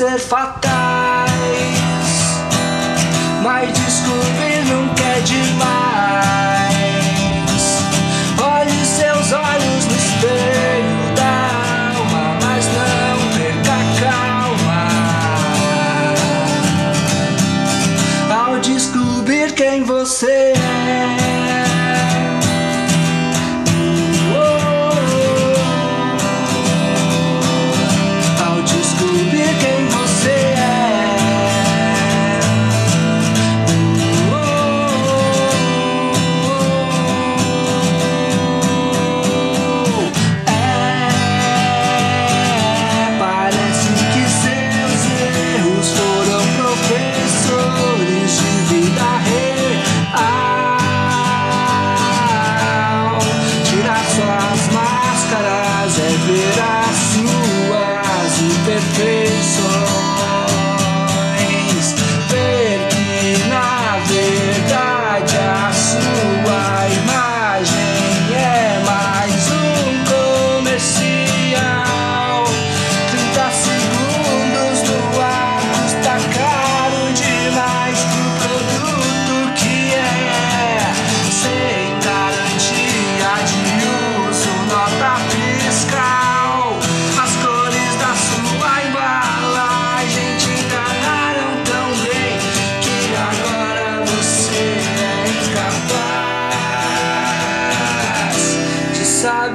ser fatais, mas descobrir nunca é demais. Olhe seus olhos no espelho da alma, mas não perca a calma ao descobrir quem você é.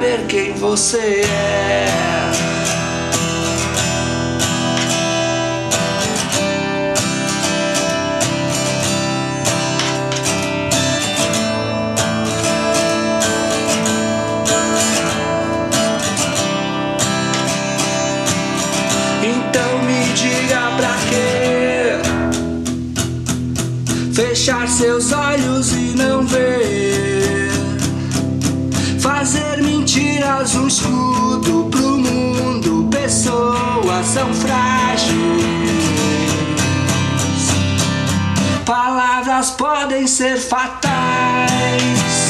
saber quem você é. Então me diga pra quê fechar seus olhos Tiras um escudo pro mundo, pessoas são frágeis. Palavras podem ser fatais.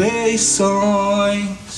feições.